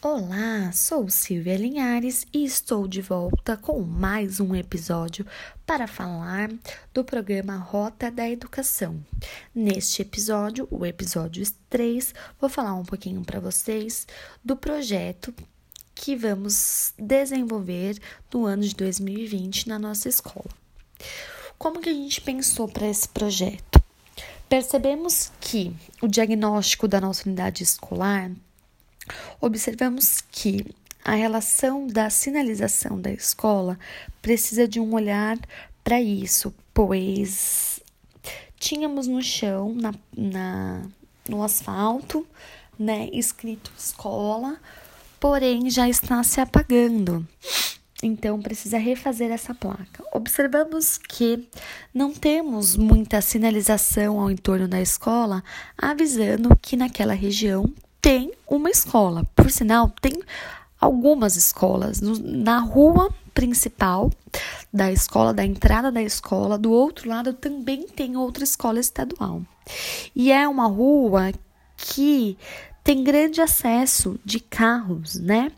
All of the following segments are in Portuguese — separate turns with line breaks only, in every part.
Olá, sou Silvia Linhares e estou de volta com mais um episódio para falar do programa Rota da Educação. Neste episódio, o episódio 3, vou falar um pouquinho para vocês do projeto que vamos desenvolver no ano de 2020 na nossa escola. Como que a gente pensou para esse projeto? Percebemos que o diagnóstico da nossa unidade escolar observamos que a relação da sinalização da escola precisa de um olhar para isso, pois tínhamos no chão, na, na, no asfalto, né, escrito escola, porém já está se apagando. Então precisa refazer essa placa. Observamos que não temos muita sinalização ao entorno da escola avisando que naquela região tem uma escola. Por sinal, tem algumas escolas na rua principal da escola, da entrada da escola, do outro lado também tem outra escola estadual. E é uma rua que tem grande acesso de carros, né?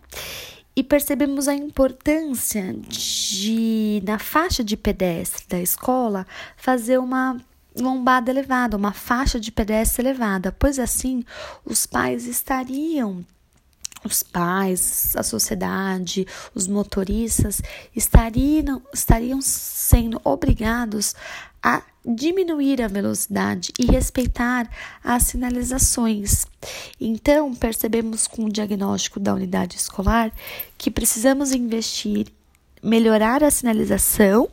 E percebemos a importância de, na faixa de pedestre da escola, fazer uma lombada elevada, uma faixa de pedestre elevada, pois assim os pais estariam os pais, a sociedade, os motoristas estariam, estariam sendo obrigados a diminuir a velocidade e respeitar as sinalizações. Então, percebemos com o diagnóstico da unidade escolar que precisamos investir, melhorar a sinalização,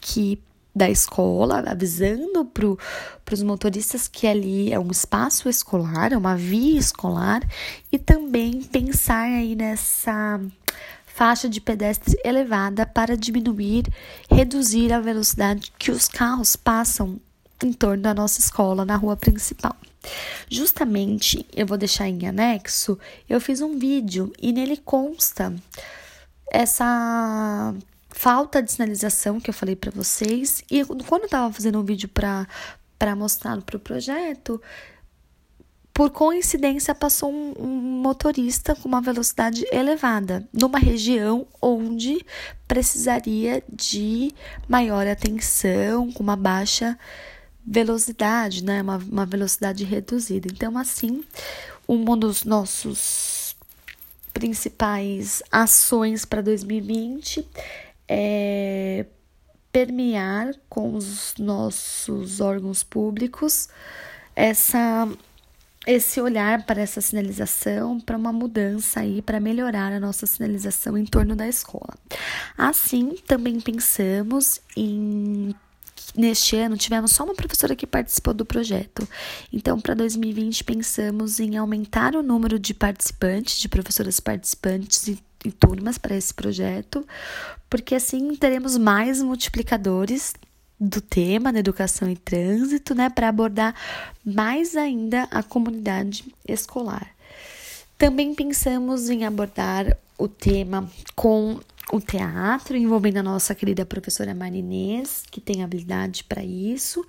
que da escola, avisando para os motoristas que ali é um espaço escolar, é uma via escolar, e também pensar aí nessa faixa de pedestre elevada para diminuir, reduzir a velocidade que os carros passam em torno da nossa escola, na rua principal. Justamente, eu vou deixar em anexo, eu fiz um vídeo e nele consta essa falta de sinalização que eu falei para vocês. E quando eu tava fazendo um vídeo para mostrar para o projeto, por coincidência passou um, um, motorista com uma velocidade elevada, numa região onde precisaria de maior atenção, com uma baixa velocidade, né? Uma, uma velocidade reduzida. Então, assim, um dos nossos principais ações para 2020 é, permear com os nossos órgãos públicos essa esse olhar para essa sinalização, para uma mudança aí, para melhorar a nossa sinalização em torno da escola. Assim, também pensamos em neste ano tivemos só uma professora que participou do projeto. Então, para 2020 pensamos em aumentar o número de participantes, de professoras participantes e em turmas para esse projeto, porque assim teremos mais multiplicadores do tema da educação e trânsito, né, para abordar mais ainda a comunidade escolar. Também pensamos em abordar o tema com o teatro, envolvendo a nossa querida professora Marinês, que tem habilidade para isso,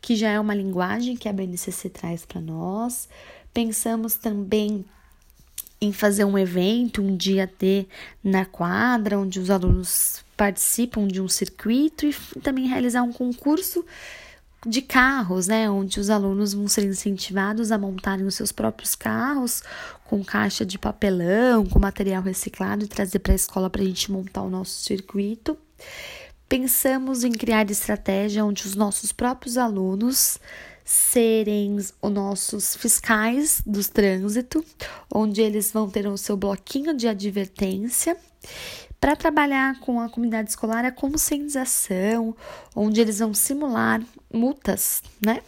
que já é uma linguagem que a BNCC traz para nós. Pensamos também em fazer um evento, um dia D na quadra, onde os alunos participam de um circuito e também realizar um concurso de carros, né, onde os alunos vão ser incentivados a montarem os seus próprios carros com caixa de papelão, com material reciclado e trazer para a escola para a gente montar o nosso circuito. Pensamos em criar estratégia onde os nossos próprios alunos serem os nossos fiscais do trânsito, onde eles vão ter o seu bloquinho de advertência. Para trabalhar com a comunidade escolar, a conscientização, onde eles vão simular multas, né?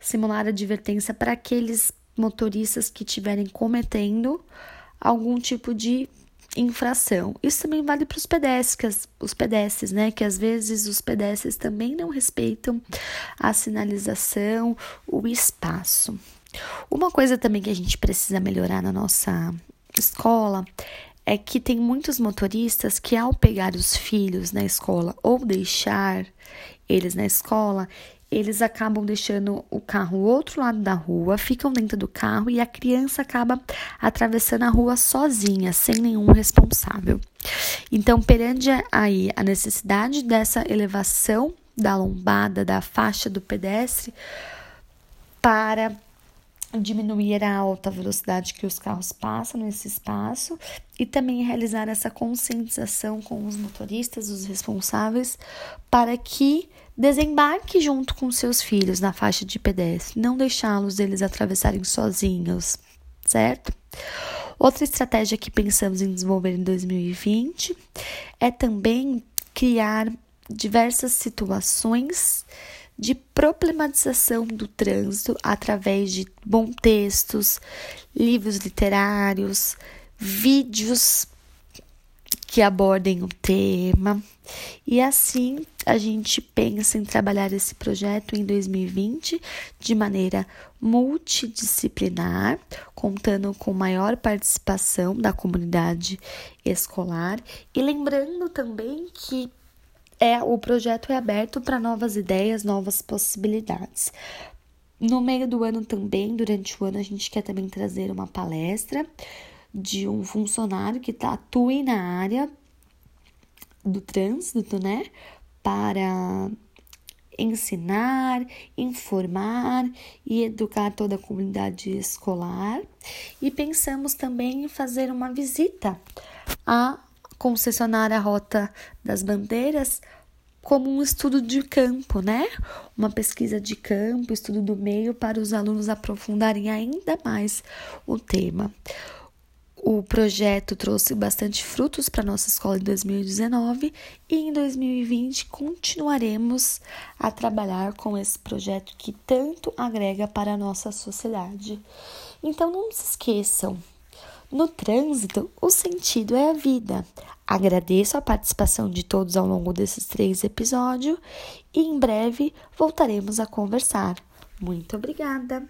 Simular advertência para aqueles motoristas que estiverem cometendo algum tipo de infração. Isso também vale para os pedestres, os pedestres, né? Que às vezes os pedestres também não respeitam a sinalização, o espaço. Uma coisa também que a gente precisa melhorar na nossa escola é que tem muitos motoristas que ao pegar os filhos na escola ou deixar eles na escola, eles acabam deixando o carro do outro lado da rua, ficam dentro do carro e a criança acaba atravessando a rua sozinha, sem nenhum responsável. Então, perante aí a necessidade dessa elevação da lombada, da faixa do pedestre, para diminuir a alta velocidade que os carros passam nesse espaço e também realizar essa conscientização com os motoristas, os responsáveis, para que desembarque junto com seus filhos na faixa de pedestre, não deixá-los eles atravessarem sozinhos, certo? Outra estratégia que pensamos em desenvolver em 2020 é também criar diversas situações de problematização do trânsito através de bons textos, livros literários, vídeos que abordem o tema. E assim a gente pensa em trabalhar esse projeto em 2020 de maneira multidisciplinar, contando com maior participação da comunidade escolar e lembrando também que é o projeto é aberto para novas ideias, novas possibilidades. No meio do ano também, durante o ano, a gente quer também trazer uma palestra de um funcionário que tá, atua na área do trânsito, né? Para ensinar, informar e educar toda a comunidade escolar. E pensamos também em fazer uma visita a concessionária Rota das Bandeiras como um estudo de campo, né? Uma pesquisa de campo, estudo do meio para os alunos aprofundarem ainda mais o tema. O projeto trouxe bastante frutos para nossa escola em 2019 e em 2020 continuaremos a trabalhar com esse projeto que tanto agrega para a nossa sociedade. Então não se esqueçam, no trânsito, o sentido é a vida. Agradeço a participação de todos ao longo desses três episódios e em breve voltaremos a conversar. Muito obrigada!